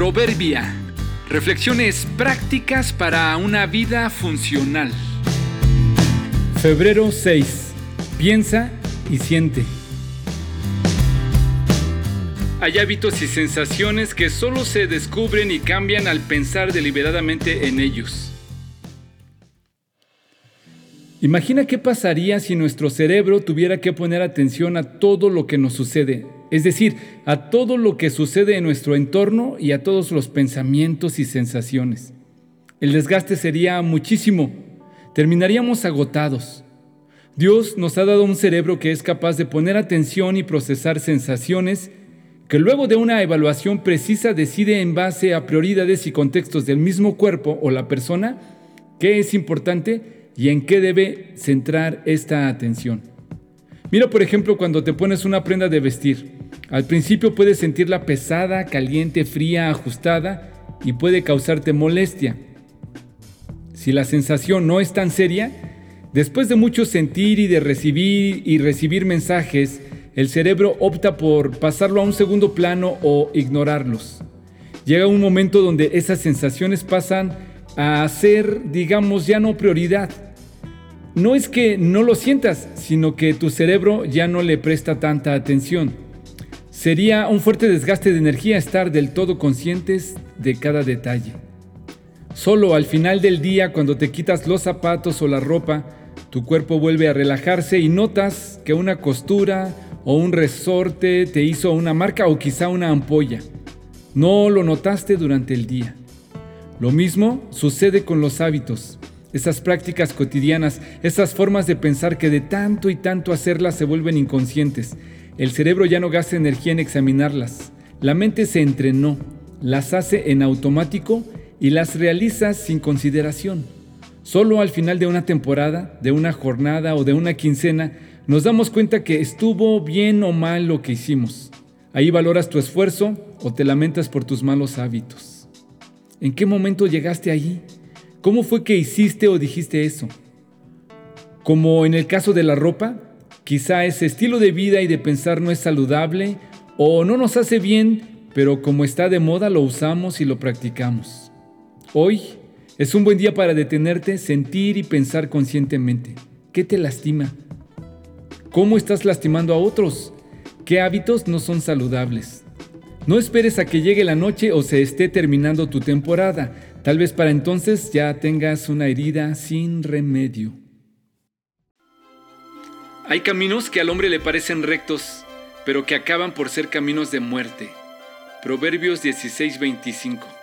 Proverbia. Reflexiones prácticas para una vida funcional. Febrero 6. Piensa y siente. Hay hábitos y sensaciones que solo se descubren y cambian al pensar deliberadamente en ellos. Imagina qué pasaría si nuestro cerebro tuviera que poner atención a todo lo que nos sucede, es decir, a todo lo que sucede en nuestro entorno y a todos los pensamientos y sensaciones. El desgaste sería muchísimo, terminaríamos agotados. Dios nos ha dado un cerebro que es capaz de poner atención y procesar sensaciones que luego de una evaluación precisa decide en base a prioridades y contextos del mismo cuerpo o la persona qué es importante y en qué debe centrar esta atención. Mira, por ejemplo, cuando te pones una prenda de vestir. Al principio puedes sentirla pesada, caliente, fría, ajustada y puede causarte molestia. Si la sensación no es tan seria, después de mucho sentir y de recibir y recibir mensajes, el cerebro opta por pasarlo a un segundo plano o ignorarlos. Llega un momento donde esas sensaciones pasan a ser, digamos, ya no prioridad no es que no lo sientas, sino que tu cerebro ya no le presta tanta atención. Sería un fuerte desgaste de energía estar del todo conscientes de cada detalle. Solo al final del día, cuando te quitas los zapatos o la ropa, tu cuerpo vuelve a relajarse y notas que una costura o un resorte te hizo una marca o quizá una ampolla. No lo notaste durante el día. Lo mismo sucede con los hábitos esas prácticas cotidianas, esas formas de pensar que de tanto y tanto hacerlas se vuelven inconscientes. El cerebro ya no gasta energía en examinarlas. La mente se entrenó, las hace en automático y las realiza sin consideración. Solo al final de una temporada, de una jornada o de una quincena, nos damos cuenta que estuvo bien o mal lo que hicimos. Ahí valoras tu esfuerzo o te lamentas por tus malos hábitos. ¿En qué momento llegaste allí? ¿Cómo fue que hiciste o dijiste eso? Como en el caso de la ropa, quizá ese estilo de vida y de pensar no es saludable o no nos hace bien, pero como está de moda lo usamos y lo practicamos. Hoy es un buen día para detenerte, sentir y pensar conscientemente. ¿Qué te lastima? ¿Cómo estás lastimando a otros? ¿Qué hábitos no son saludables? No esperes a que llegue la noche o se esté terminando tu temporada. Tal vez para entonces ya tengas una herida sin remedio. Hay caminos que al hombre le parecen rectos, pero que acaban por ser caminos de muerte. Proverbios 16:25